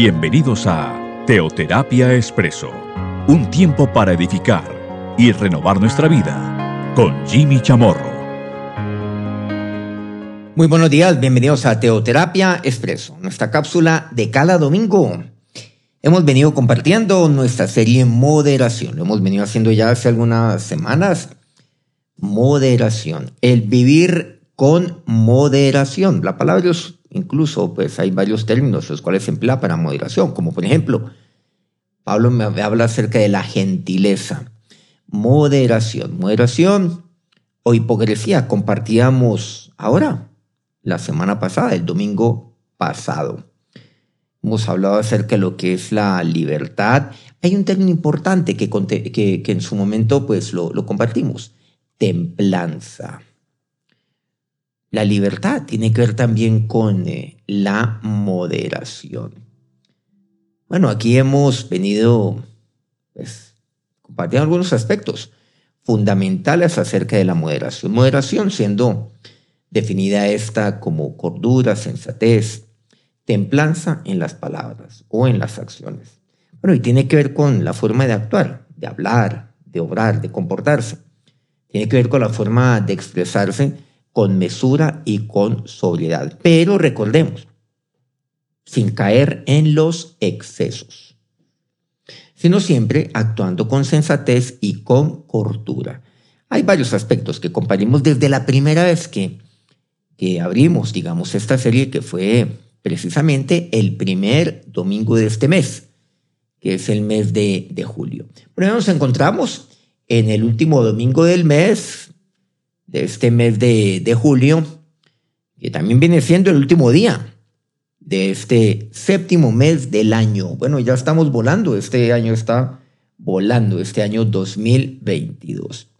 Bienvenidos a Teoterapia Expreso, un tiempo para edificar y renovar nuestra vida con Jimmy Chamorro. Muy buenos días, bienvenidos a Teoterapia Expreso, nuestra cápsula de cada domingo. Hemos venido compartiendo nuestra serie Moderación, lo hemos venido haciendo ya hace algunas semanas. Moderación, el vivir con moderación. La palabra es Incluso, pues hay varios términos los cuales se emplea para moderación, como por ejemplo, Pablo me habla acerca de la gentileza, moderación, moderación o hipocresía. Compartíamos ahora, la semana pasada, el domingo pasado. Hemos hablado acerca de lo que es la libertad. Hay un término importante que, en su momento pues lo compartimos, templanza. La libertad tiene que ver también con eh, la moderación. Bueno, aquí hemos venido pues, compartiendo algunos aspectos fundamentales acerca de la moderación. Moderación siendo definida esta como cordura, sensatez, templanza en las palabras o en las acciones. Bueno, y tiene que ver con la forma de actuar, de hablar, de obrar, de comportarse. Tiene que ver con la forma de expresarse con mesura y con sobriedad. Pero recordemos, sin caer en los excesos, sino siempre actuando con sensatez y con cordura. Hay varios aspectos que compartimos desde la primera vez que, que abrimos, digamos, esta serie que fue precisamente el primer domingo de este mes, que es el mes de, de julio. Bueno, nos encontramos en el último domingo del mes, de este mes de, julio, que también viene siendo el último día de este séptimo mes del año. Bueno, ya estamos volando, este año está volando, este año 2022.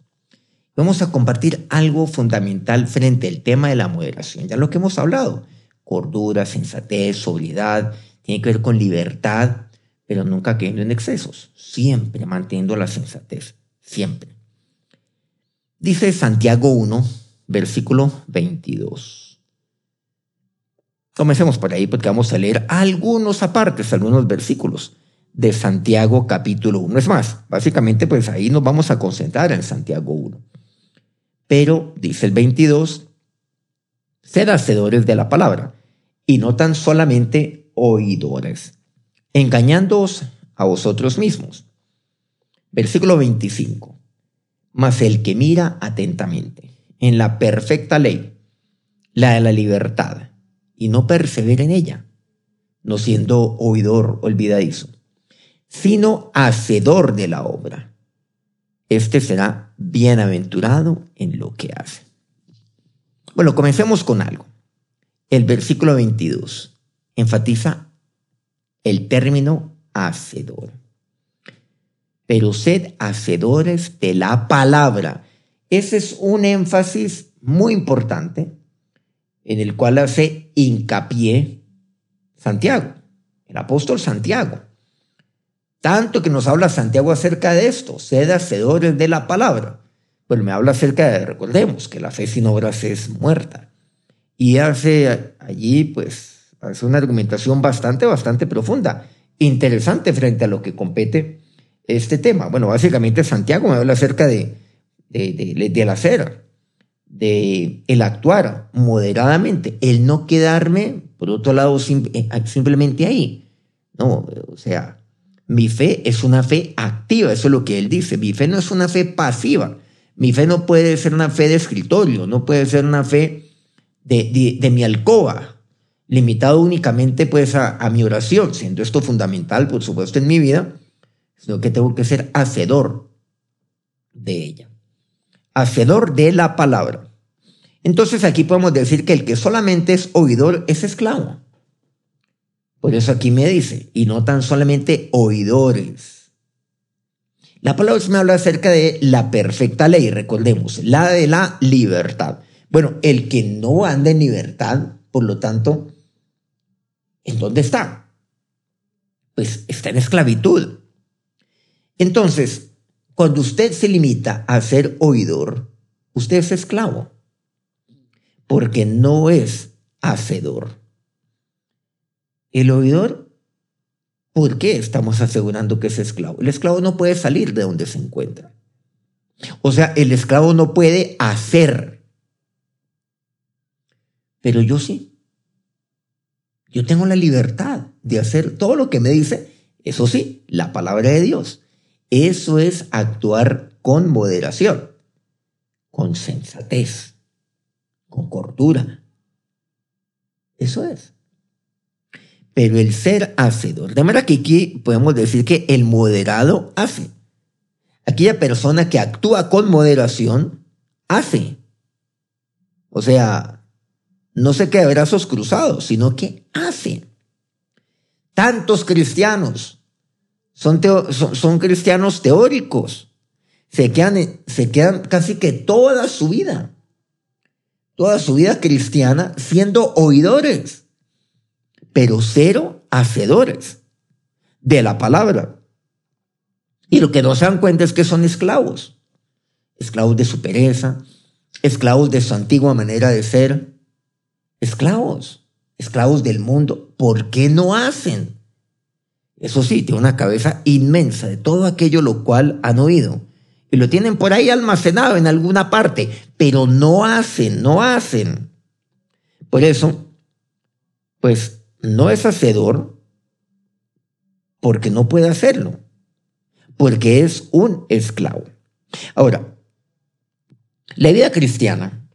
Vamos a compartir algo fundamental frente al tema de la moderación, ya lo que hemos hablado, cordura, sensatez, sobriedad, tiene que ver con libertad, pero nunca cayendo en excesos, siempre manteniendo la sensatez, siempre. Dice Santiago 1, versículo 22. Comencemos por ahí porque vamos a leer algunos apartes, algunos versículos de Santiago capítulo 1. Es más, básicamente pues ahí nos vamos a concentrar en Santiago 1. Pero dice el 22, sed hacedores de la palabra y no tan solamente oidores, engañándoos a vosotros mismos. Versículo 25 mas el que mira atentamente en la perfecta ley, la de la libertad, y no persevera en ella, no siendo oidor olvidadizo, sino hacedor de la obra, este será bienaventurado en lo que hace. Bueno, comencemos con algo. El versículo 22 enfatiza el término hacedor pero sed hacedores de la palabra. Ese es un énfasis muy importante en el cual hace hincapié Santiago, el apóstol Santiago. Tanto que nos habla Santiago acerca de esto, sed hacedores de la palabra. Pues me habla acerca de, recordemos, que la fe sin obras es muerta. Y hace allí, pues, hace una argumentación bastante, bastante profunda, interesante frente a lo que compete este tema? Bueno, básicamente Santiago me habla acerca de, de, del hacer, de el actuar moderadamente, el no quedarme, por otro lado, eh, simplemente ahí. No, o sea, mi fe es una fe activa, eso es lo que él dice. Mi fe no es una fe pasiva. Mi fe no puede ser una fe de escritorio, no puede ser una fe de, de, mi alcoba, limitado únicamente pues a mi oración, siendo esto fundamental, por supuesto, en mi vida sino que tengo que ser hacedor de ella. Hacedor de la palabra. Entonces aquí podemos decir que el que solamente es oidor es esclavo. Por eso aquí me dice, y no tan solamente oidores. La palabra me habla acerca de la perfecta ley, recordemos, la de la libertad. Bueno, el que no anda en libertad, por lo tanto, ¿en dónde está? Pues está en esclavitud. Entonces, cuando usted se limita a ser oidor, usted es esclavo, porque no es hacedor. El oidor ¿Por qué estamos asegurando que es esclavo? El esclavo no puede salir de donde se encuentra. O sea, el esclavo no puede hacer. Pero yo sí. Yo tengo la libertad de hacer todo lo que me dice, eso sí, la palabra de Dios. Eso es actuar con moderación, con sensatez, con cordura. Eso es. Pero el ser hacedor, de manera que aquí podemos decir que el moderado hace. Aquella persona que actúa con moderación hace. O sea, no se queda brazos cruzados, sino que hace. Tantos cristianos son, son, cristianos teóricos. Se quedan, se quedan casi que toda su vida, toda su vida cristiana siendo oidores, pero cero hacedores de la palabra. Y lo que no se dan cuenta es que son esclavos. Esclavos de su pereza, esclavos de su antigua manera de ser, esclavos, esclavos del mundo. ¿Por qué no hacen? Eso sí, tiene una cabeza inmensa de todo aquello lo cual han oído. Y lo tienen por ahí almacenado en alguna parte, pero no hacen, no hacen. Por eso, pues no es hacedor porque no puede hacerlo porque es un esclavo. Ahora, la vida cristiana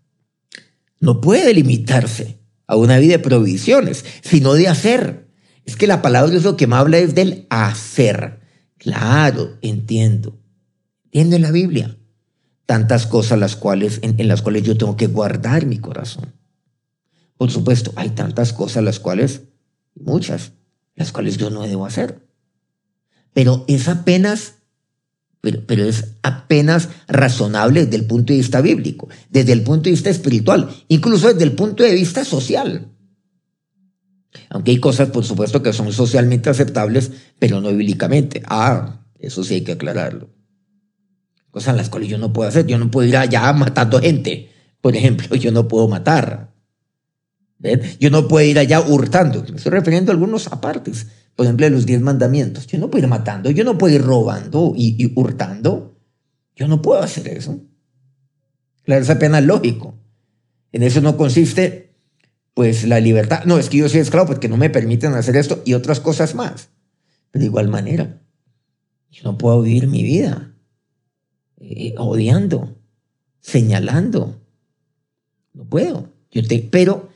no puede limitarse a una vida de provisiones, sino de hacer. Es que la palabra de Dios lo que me habla es del hacer. Claro, entiendo. Entiendo en la Biblia tantas cosas las cuales, en, las cuales yo tengo que guardar mi corazón. Por supuesto, hay tantas cosas las cuales, muchas, las cuales yo no debo hacer. Pero es apenas, pero, es apenas razonable desde el punto de vista bíblico, desde el punto de vista espiritual, incluso desde el punto de vista social. Aunque hay cosas, por supuesto, que son socialmente aceptables, pero no bíblicamente. Ah, eso sí hay que aclararlo. Cosas las cuales yo no puedo hacer. Yo no puedo ir allá matando gente. Por ejemplo, yo no puedo matar. Yo no puedo ir allá hurtando. Me estoy refiriendo a algunos apartes por ejemplo, los diez mandamientos. Yo no puedo ir matando, yo no puedo ir robando y, hurtando. Yo no puedo hacer eso. Claro, es apenas lógico. En eso no consiste, pues, la libertad. No, es que yo soy esclavo porque no me permiten hacer esto y otras cosas más. Pero de igual manera, yo no puedo vivir mi vida eh, odiando, señalando. No puedo. Yo te, pero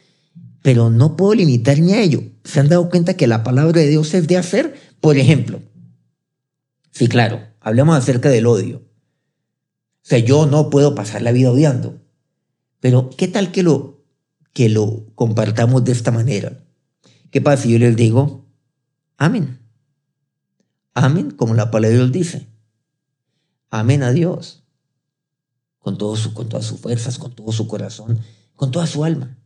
pero no puedo limitarme a ello. ¿Se han dado cuenta que la palabra de Dios es de hacer? Por ejemplo, sí, claro, hablemos acerca del odio. O sea, yo no puedo pasar la vida odiando. Pero, ¿qué tal que lo, que lo compartamos de esta manera? ¿Qué pasa si yo les digo, amén? Amén, como la palabra de Dios dice. Amén a Dios. Con, todo su, con todas sus fuerzas, con todo su corazón, con toda su alma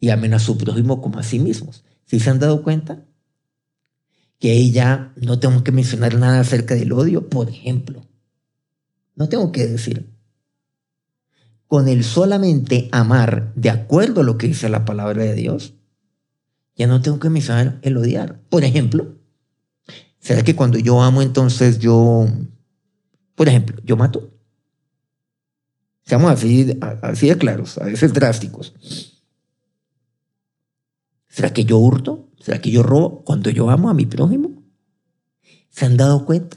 y amen a su prójimo como a sí mismos. ¿Sí se han dado cuenta? Que ahí ya no tengo que mencionar nada acerca del odio, por ejemplo. No tengo que decir. Con el solamente amar de acuerdo a lo que dice la palabra de Dios, ya no tengo que mencionar el odiar. Por ejemplo, ¿será que cuando yo amo entonces yo, por ejemplo, yo mato? Seamos así, así de claros, a veces drásticos. ¿Será que yo hurto? ¿Será que yo robo cuando yo amo a mi prójimo? ¿Se han dado cuenta?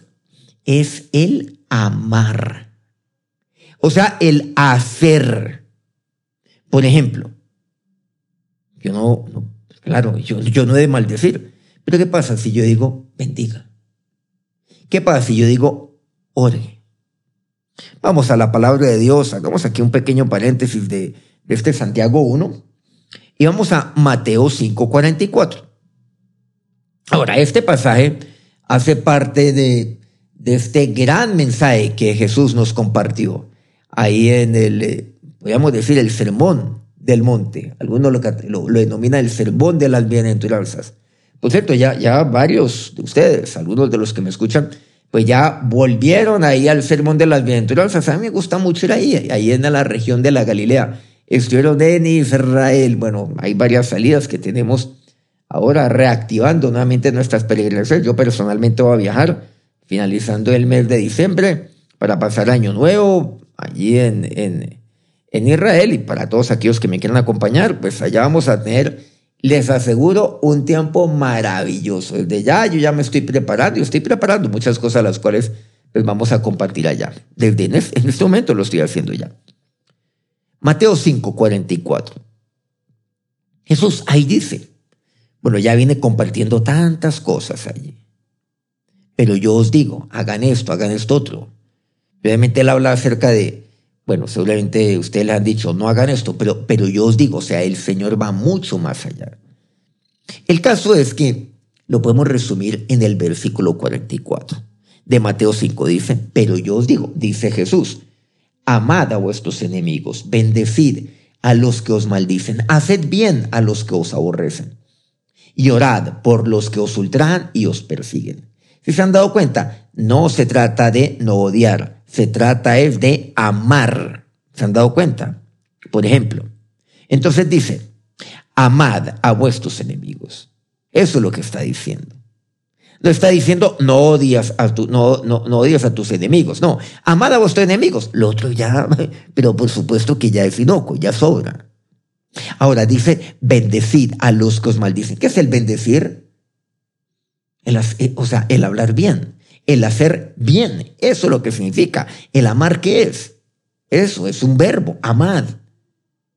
Es el amar. O sea, el hacer. Por ejemplo, yo no, claro, yo, no he de maldecir. Pero ¿qué pasa si yo digo bendiga? ¿Qué pasa si yo digo ore? Vamos a la palabra de Dios, hagamos aquí un pequeño paréntesis de, de este Santiago 1. Y vamos a Mateo 5:44. Ahora, este pasaje hace parte de, de, este gran mensaje que Jesús nos compartió ahí en el, eh, podríamos decir, el sermón del monte. Algunos lo, lo, lo denominan el sermón de las bienaventuranzas. Por cierto, ya, ya varios de ustedes, algunos de los que me escuchan, pues ya volvieron ahí al sermón de las bienaventuranzas. A mí me gusta mucho ir ahí, ahí en la región de la Galilea estuvieron en Israel. Bueno, hay varias salidas que tenemos ahora reactivando nuevamente nuestras peregrinaciones. Yo personalmente voy a viajar finalizando el mes de diciembre para pasar año nuevo allí en, en, en Israel y para todos aquellos que me quieran acompañar, pues allá vamos a tener, les aseguro, un tiempo maravilloso. Desde ya yo ya me estoy preparando, yo estoy preparando muchas cosas las cuales pues vamos a compartir allá. Desde en este momento lo estoy haciendo ya. Mateo 5, 44. Jesús ahí dice, bueno, ya viene compartiendo tantas cosas allí. Pero yo os digo, hagan esto, hagan esto otro. Obviamente él habla acerca de, bueno, seguramente ustedes le han dicho, no hagan esto, pero, pero yo os digo, o sea, el Señor va mucho más allá. El caso es que lo podemos resumir en el versículo 44 de Mateo 5. Dice, pero yo os digo, dice Jesús, amad a vuestros enemigos, bendecid a los que os maldicen, haced bien a los que os aborrecen, y orad por los que os ultrajan y os persiguen. Si se han dado cuenta, no se trata de no odiar, se trata es de amar. ¿Se han dado cuenta? Por ejemplo, entonces dice, amad a vuestros enemigos. Eso es lo que está diciendo. No está diciendo no odias a, tu, no, no, no odias a tus enemigos. No, amad a vuestros enemigos. Lo otro ya, pero por supuesto que ya es inocuo, ya sobra. Ahora dice, bendecid a los que os maldicen. ¿Qué es el bendecir? El, eh, o sea, el hablar bien, el hacer bien. Eso es lo que significa. El amar, ¿qué es? Eso es un verbo, amad.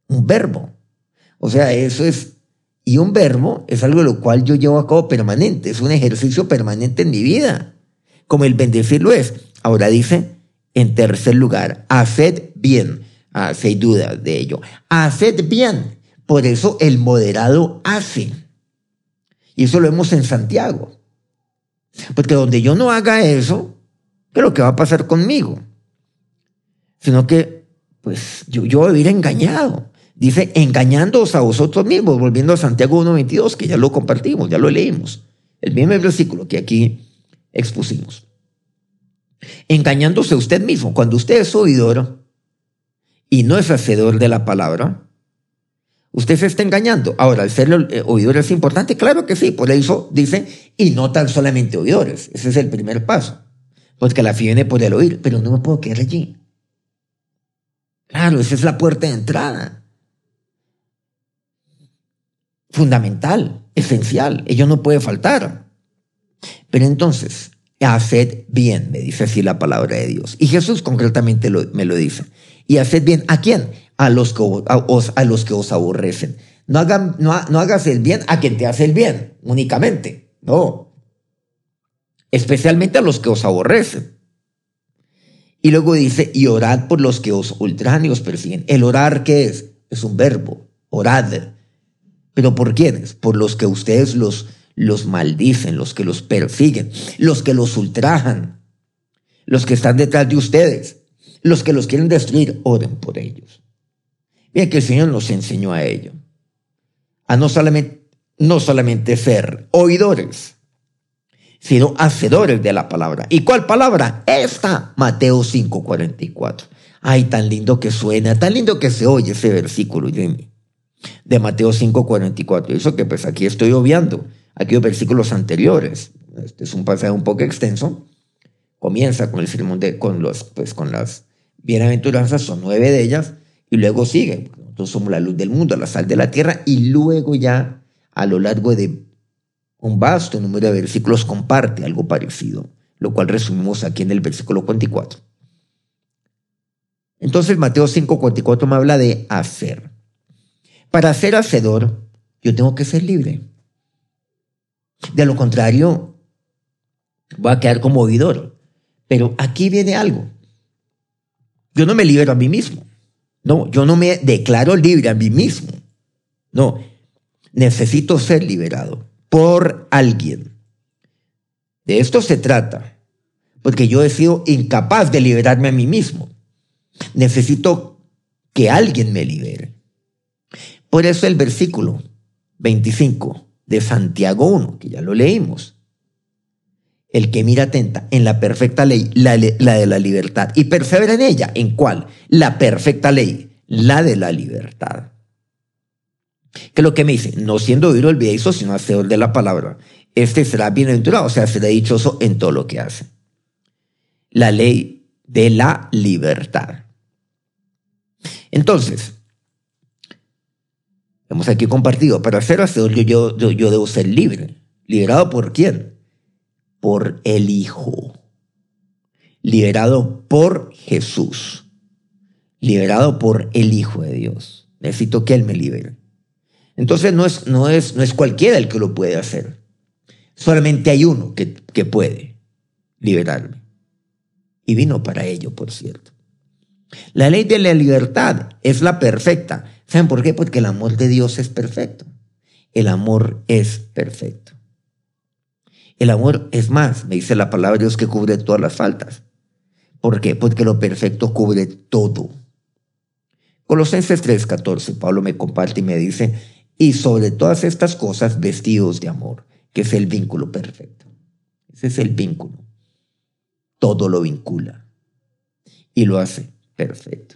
Un verbo. O sea, eso es y un verbo es algo de lo cual yo llevo a cabo permanente, es un ejercicio permanente en mi vida, como el bendecir lo es. Ahora dice, en tercer lugar, haced bien. Ah, hay duda de ello. Haced bien. Por eso el moderado hace. Y eso lo vemos en Santiago. Porque donde yo no haga eso, ¿qué es lo que va a pasar conmigo? Sino que, pues, yo, yo voy a vivir engañado. Dice, engañándoos a vosotros mismos, volviendo a Santiago 1.22, que ya lo compartimos, ya lo leímos. El mismo versículo que aquí expusimos. Engañándose usted mismo. Cuando usted es oidor y no es hacedor de la palabra, usted se está engañando. Ahora, ¿el ser eh, oidor es importante? Claro que sí. Por eso dice, y no tan solamente oidores. Ese es el primer paso. Porque la fe viene por el oír, pero no me puedo quedar allí. Claro, esa es la puerta de entrada fundamental, esencial, ello no puede faltar. Pero entonces, haced bien, me dice así la palabra de Dios. Y Jesús concretamente me lo dice. ¿Y haced bien a quién? A los que os, a los que os aborrecen. No, hagan, no, no hagas el bien a quien te hace el bien, únicamente. No. Especialmente a los que os aborrecen. Y luego dice, y orad por los que os ultrajan y os persiguen. El orar, ¿qué es? Es un verbo. Orad ¿Pero por quiénes? Por los que ustedes los, los maldicen, los que los persiguen, los que los ultrajan, los que están detrás de ustedes, los que los quieren destruir, oren por ellos. Bien que el Señor nos enseñó a ello. A no solamente, no solamente ser oidores, sino hacedores de la palabra. ¿Y cuál palabra? Esta, Mateo 5:44. Ay, tan lindo que suena, tan lindo que se oye ese versículo, Jimmy de Mateo 5:44. Eso que pues aquí estoy obviando, aquellos versículos anteriores. Este es un pasaje un poco extenso. Comienza con el sermón de, con los, pues con las bienaventuranzas, son nueve de ellas, y luego sigue. Nosotros somos la luz del mundo, la sal de la tierra, y luego ya a lo largo de un vasto número de versículos comparte algo parecido, lo cual resumimos aquí en el versículo 44. Entonces Mateo 5:44 me habla de hacer. Para ser hacedor, yo tengo que ser libre. De lo contrario, voy a quedar como oidor. Pero aquí viene algo. Yo no me libero a mí mismo. No, yo no me declaro libre a mí mismo. No, necesito ser liberado por alguien. De esto se trata, porque yo he sido incapaz de liberarme a mí mismo. Necesito que alguien me libere. Por eso el versículo 25 de Santiago 1, que ya lo leímos, el que mira atenta en la perfecta ley, la, la, de la libertad, y persevera en ella, ¿en cuál? La perfecta ley, la de la libertad. Que lo que me dice, no siendo oído olvidadizo, sino hacedor de la palabra. Este será bienaventurado, o sea, será dichoso en todo lo que hace. La ley de la libertad. Entonces, hemos aquí compartido, para ser hacedor yo, yo, yo debo ser libre. ¿Liberado por quién? Por el Hijo. Liberado por Jesús. Liberado por el Hijo de Dios. Necesito que Él me libere. Entonces no es, no es, no es cualquiera el que lo puede hacer. Solamente hay uno que, que puede liberarme. Y vino para ello, por cierto. La ley de la libertad es la perfecta. ¿Saben por qué? Porque el amor de Dios es perfecto. El amor es perfecto. El amor es más, me dice la palabra de Dios que cubre todas las faltas. ¿Por qué? Porque lo perfecto cubre todo. Colosenses 3:14, Pablo me comparte y me dice, y sobre todas estas cosas vestidos de amor, que es el vínculo perfecto. Ese es el vínculo. Todo lo vincula y lo hace perfecto.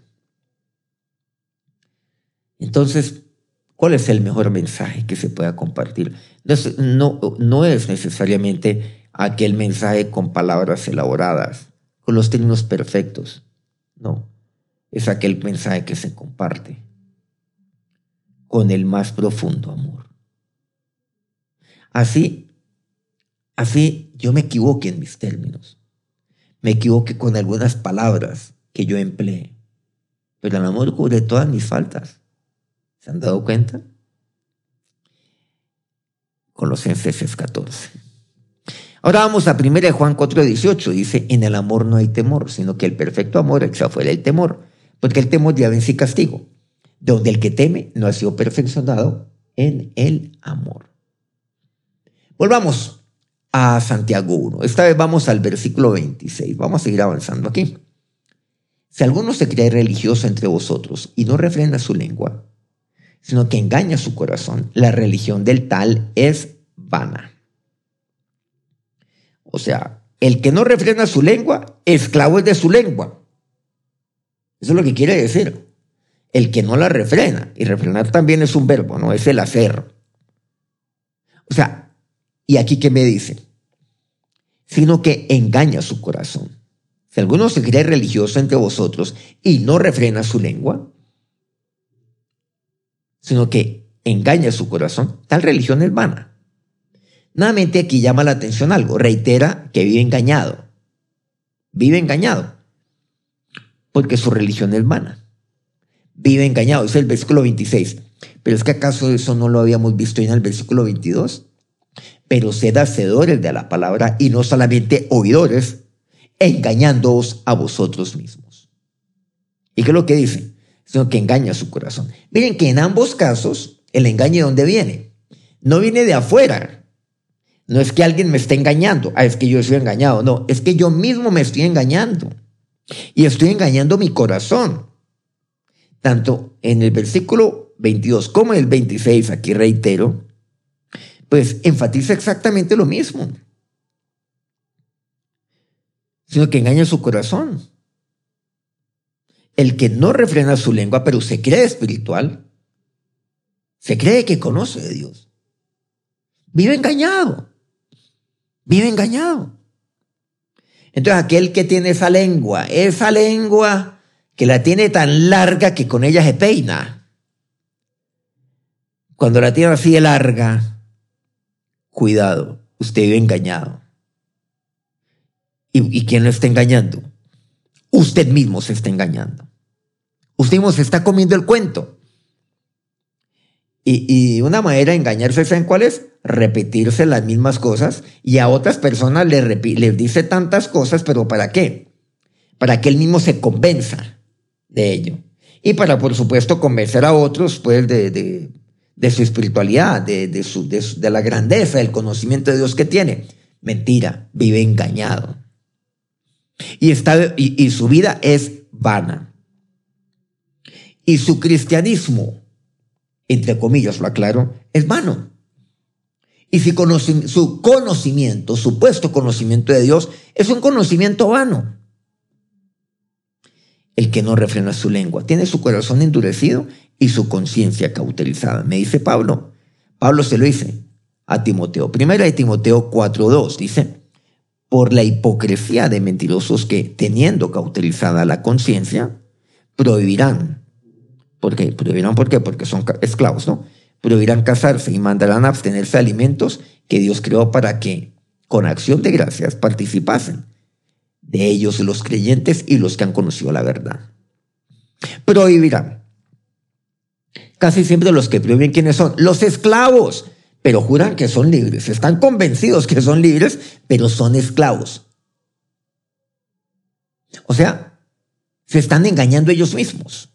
Entonces, ¿cuál es el mejor mensaje que se pueda compartir? No, no, es necesariamente aquel mensaje con palabras elaboradas, con los términos perfectos. No, es aquel mensaje que se comparte con el más profundo amor. Así, así yo me equivoqué en mis términos. Me equivoqué con algunas palabras que yo empleé. Pero el amor cubre todas mis faltas. ¿Se han dado cuenta? Colosenses 14. Ahora vamos a 1 Juan 4:18. Dice, en el amor no hay temor, sino que el perfecto amor echa fuera el temor, porque el temor ya vence castigo, donde el que teme no ha sido perfeccionado en el amor. Volvamos a Santiago 1. Esta vez vamos al versículo 26. Vamos a seguir avanzando aquí. Si alguno se cree religioso entre vosotros y no refrena su lengua, sino que engaña su corazón, la religión del tal es vana. O sea, el que no refrena su lengua, esclavo es de su lengua. Eso es lo que quiere decir. El que no la refrena, y refrenar también es un verbo, no es el hacer. O sea, ¿y aquí qué me dice? Sino que engaña su corazón. Si alguno se cree religioso entre vosotros y no refrena su lengua, sino que engaña su corazón, tal religión es vana. Nuevamente aquí llama la atención algo, reitera que vive engañado. Vive engañado, porque su religión es vana. Vive engañado, es el versículo 26. Pero es que acaso eso no lo habíamos visto en el versículo 22. Pero sed hacedores de la palabra y no solamente oidores, engañándoos a vosotros mismos. ¿Y qué es lo que dice? Sino que engaña su corazón. Miren que en ambos casos, el engaño de dónde viene? No viene de afuera. No es que alguien me esté engañando. Ah, es que yo estoy engañado. No, es que yo mismo me estoy engañando. Y estoy engañando mi corazón. Tanto en el versículo 22 como en el 26, aquí reitero, pues enfatiza exactamente lo mismo sino que engaña su corazón. El que no refrena su lengua, pero se cree espiritual, se cree que conoce de Dios, vive engañado, vive engañado. Entonces aquel que tiene esa lengua, esa lengua que la tiene tan larga que con ella se peina, cuando la tiene así de larga, cuidado, usted vive engañado. ¿Y, quién lo está engañando? Usted mismo se está engañando. Usted mismo se está comiendo el cuento. Y, una manera de engañarse, ¿saben cuál es? Repetirse las mismas cosas y a otras personas les, dice tantas cosas, pero ¿para qué? Para que él mismo se convenza de ello. Y para, por supuesto, convencer a otros, pues, de, su espiritualidad, de, su, de la grandeza, del conocimiento de Dios que tiene. Mentira, vive engañado y, está, y, su vida es vana. Y su cristianismo, entre comillas lo aclaro, es vano. Y si su conocimiento, supuesto conocimiento de Dios, es un conocimiento vano. El que no refrena su lengua, tiene su corazón endurecido y su conciencia cauterizada. Me dice Pablo. Pablo se lo dice a Timoteo. Primera de Timoteo 4.2 dice, por la hipocresía de mentirosos que, teniendo cauterizada la conciencia, prohibirán. ¿Por qué? Prohibirán, ¿por qué? Porque son esclavos, ¿no? Prohibirán casarse y mandarán a abstenerse alimentos que Dios creó para que, con acción de gracias, participasen de ellos los creyentes y los que han conocido la verdad. Prohibirán. Casi siempre los que prohíben quiénes son los esclavos, pero juran que son libres. Están convencidos que son libres, pero son esclavos. O sea, se están engañando ellos mismos.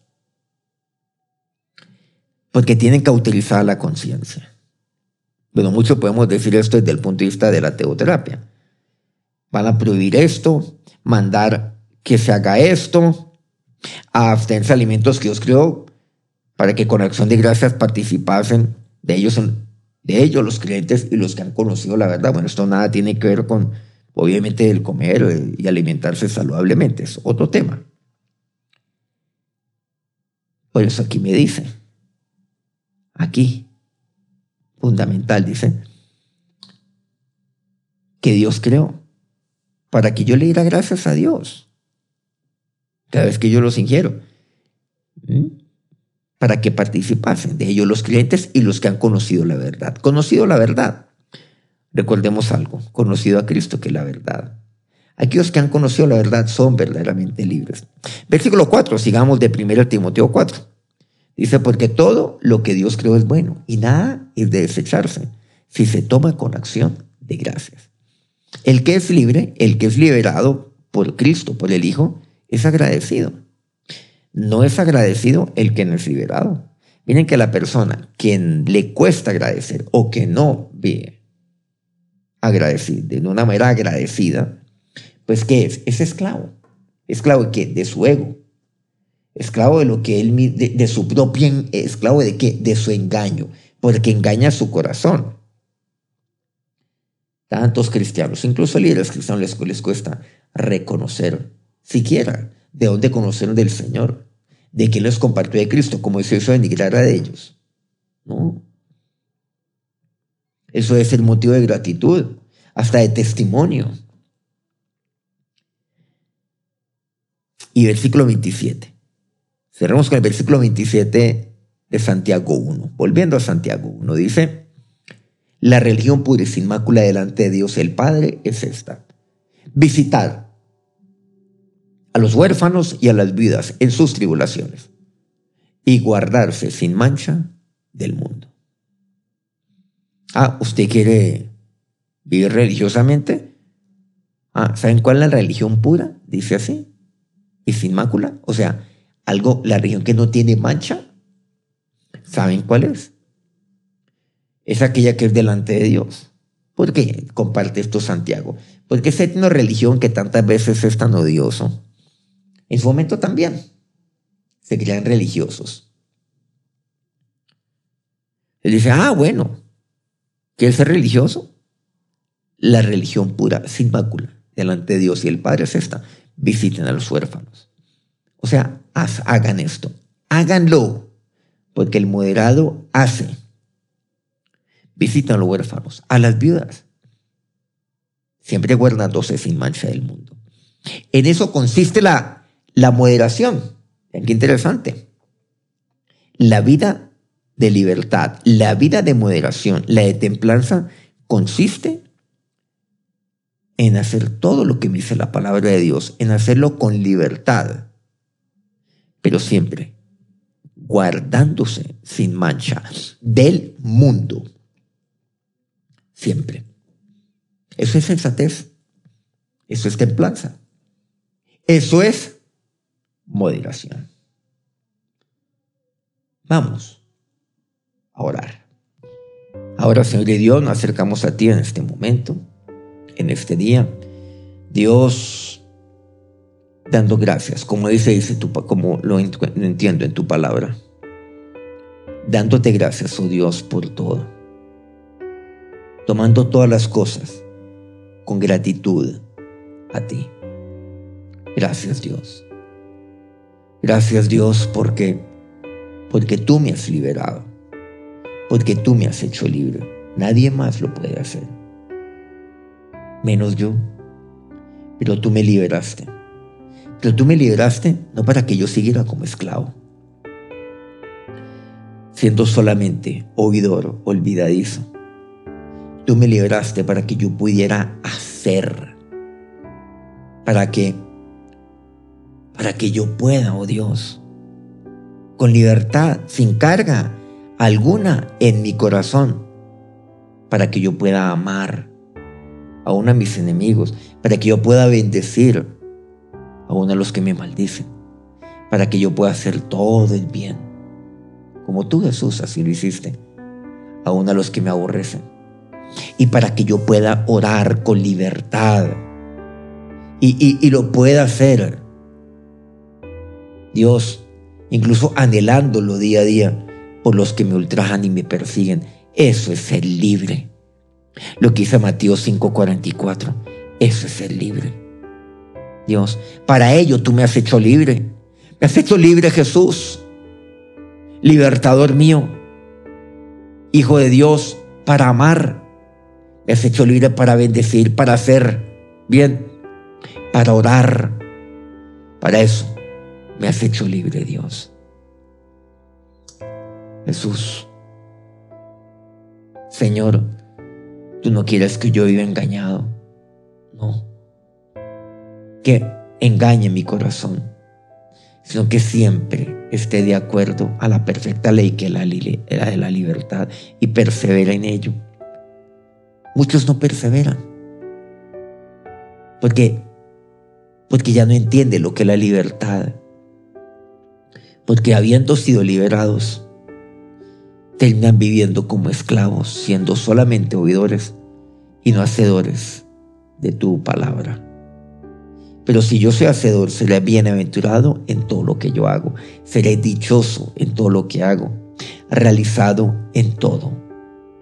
Porque tienen que utilizar la conciencia. Bueno, mucho podemos decir esto desde el punto de vista de la teoterapia. Van a prohibir esto, mandar que se haga esto, a abstenerse alimentos que Dios creó para que con acción de gracias participasen de ellos, de ellos los creyentes y los que han conocido la verdad. Bueno, esto nada tiene que ver con, obviamente, el comer y alimentarse saludablemente, es otro tema. Por eso aquí me dice, aquí, fundamental, dice, que Dios creó para que yo le diera gracias a Dios cada vez que yo los ingiero. Para que participasen de ellos los clientes y los que han conocido la verdad. Conocido la verdad. Recordemos algo, conocido a Cristo que es la verdad. Aquellos que han conocido la verdad son verdaderamente libres. Versículo 4, sigamos de 1 Timoteo 4. Dice, porque todo lo que Dios creó es bueno y nada es de desecharse si se toma con acción de gracias. El que es libre, el que es liberado por Cristo, por el Hijo, es agradecido. No es agradecido el que no es liberado. Miren que la persona quien le cuesta agradecer o que no ve agradecer de una manera agradecida, pues ¿qué es? Es esclavo. ¿Esclavo de qué? De su ego. Esclavo de lo que él, de, de su propio, esclavo de qué? De su engaño, porque engaña su corazón. Tantos cristianos, incluso líderes cristianos les, les cuesta reconocer siquiera de dónde conocieron del Señor, de quién les compartió de Cristo, como si eso de ellos. No. Eso es el motivo de gratitud, hasta de testimonio. Y versículo 27. Cerramos con el versículo 27 de Santiago 1. Volviendo a Santiago 1, dice, la religión pura y sin mácula delante de Dios el Padre es esta. Visitar a los huérfanos y a las viudas en sus tribulaciones y guardarse sin mancha del mundo. Ah, ¿usted quiere vivir religiosamente? Ah, ¿saben cuál es la religión pura? Dice así. Y sin mácula. O sea, algo, la religión que no tiene mancha. ¿Saben cuál es? Es aquella que es delante de Dios. ¿Por qué comparte esto Santiago? Porque esa una religión que tantas veces es tan odioso, en su momento también se crean religiosos. Él dice, ah, bueno, ¿quieres ser religioso? La religión pura, sin mácula, delante de Dios y el Padre es esta. Visiten a los huérfanos. O sea, hagan esto, háganlo, porque el moderado hace visitan a los huérfanos, a las viudas, siempre guardándose sin mancha del mundo. En eso consiste la, la moderación. Qué interesante. La vida de libertad, la vida de moderación, la de templanza, consiste en hacer todo lo que me dice la palabra de Dios, en hacerlo con libertad, pero siempre guardándose sin mancha del mundo siempre. Eso es sensatez. Eso es templanza. Eso es moderación. Vamos a orar. Ahora, Señor de Dios, nos acercamos a ti en este momento, en este día. Dios, dando gracias, como dice, dice tu, como lo entiendo en tu palabra. Dándote gracias, oh Dios, por todo tomando todas las cosas con gratitud a ti. Gracias Dios. Gracias Dios porque porque tú me has liberado, porque tú me has hecho libre. Nadie más lo puede hacer, menos yo. Pero tú me liberaste. Pero tú me liberaste no para que yo siguiera como esclavo, siendo solamente oidor, olvidadizo. Tú me liberaste para que yo pudiera hacer, para que, para que yo pueda, oh Dios, con libertad, sin carga alguna en mi corazón, para que yo pueda amar aún a mis enemigos, para que yo pueda bendecir aún a los que me maldicen, para que yo pueda hacer todo el bien, como tú Jesús así lo hiciste, aún a los que me aborrecen, y para que yo pueda orar con libertad y, y lo pueda hacer. Dios, incluso anhelándolo día a día por los que me ultrajan y me persiguen. Eso es ser libre. Lo que dice Mateo 5:44, eso es ser libre. Dios, para ello tú me has hecho libre. Me has hecho libre Jesús, libertador mío, Hijo de Dios, para amar. Has hecho libre para bendecir, para hacer bien, para orar. Para eso me has hecho libre, Dios. Jesús, Señor, tú no quieres que yo viva engañado. No. Que engañe mi corazón, sino que siempre esté de acuerdo a la perfecta ley que es la, de la libertad y persevera en ello. Muchos no perseveran porque, porque ya no entienden lo que es la libertad. Porque habiendo sido liberados, terminan viviendo como esclavos, siendo solamente oidores y no hacedores de tu palabra. Pero si yo soy hacedor, seré bienaventurado en todo lo que yo hago. Seré dichoso en todo lo que hago. Realizado en todo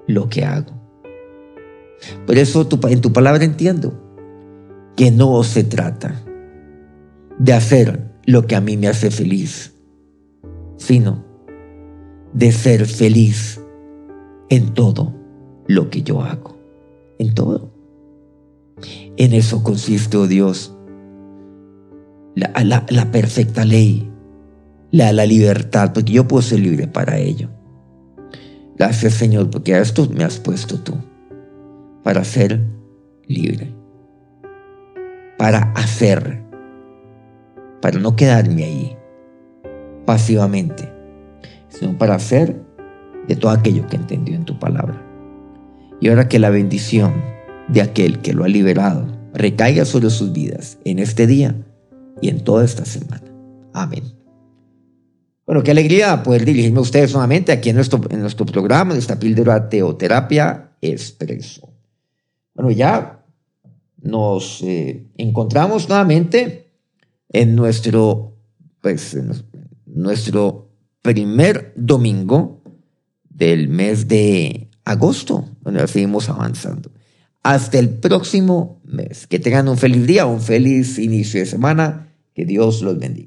lo que hago. Por eso en tu palabra entiendo que no se trata de hacer lo que a mí me hace feliz, sino de ser feliz en todo lo que yo hago. En todo. En eso consiste, oh Dios, la, la, perfecta ley, la, la libertad, porque yo puedo ser libre para ello. Gracias Señor, porque a esto me has puesto tú, para ser libre, para hacer, para no quedarme ahí pasivamente, sino para hacer de todo aquello que entendió en tu palabra. Y ahora que la bendición de aquel que lo ha liberado recaiga sobre sus vidas en este día y en toda esta semana. Amén. Bueno, qué alegría poder dirigirme a ustedes nuevamente aquí en nuestro, en nuestro programa, en esta píldora Teoterapia Expreso. Bueno, ya nos eh, encontramos nuevamente en nuestro, pues, en nuestro primer domingo del mes de agosto, donde seguimos avanzando. Hasta el próximo mes. Que tengan un feliz día, un feliz inicio de semana. Que Dios los bendiga.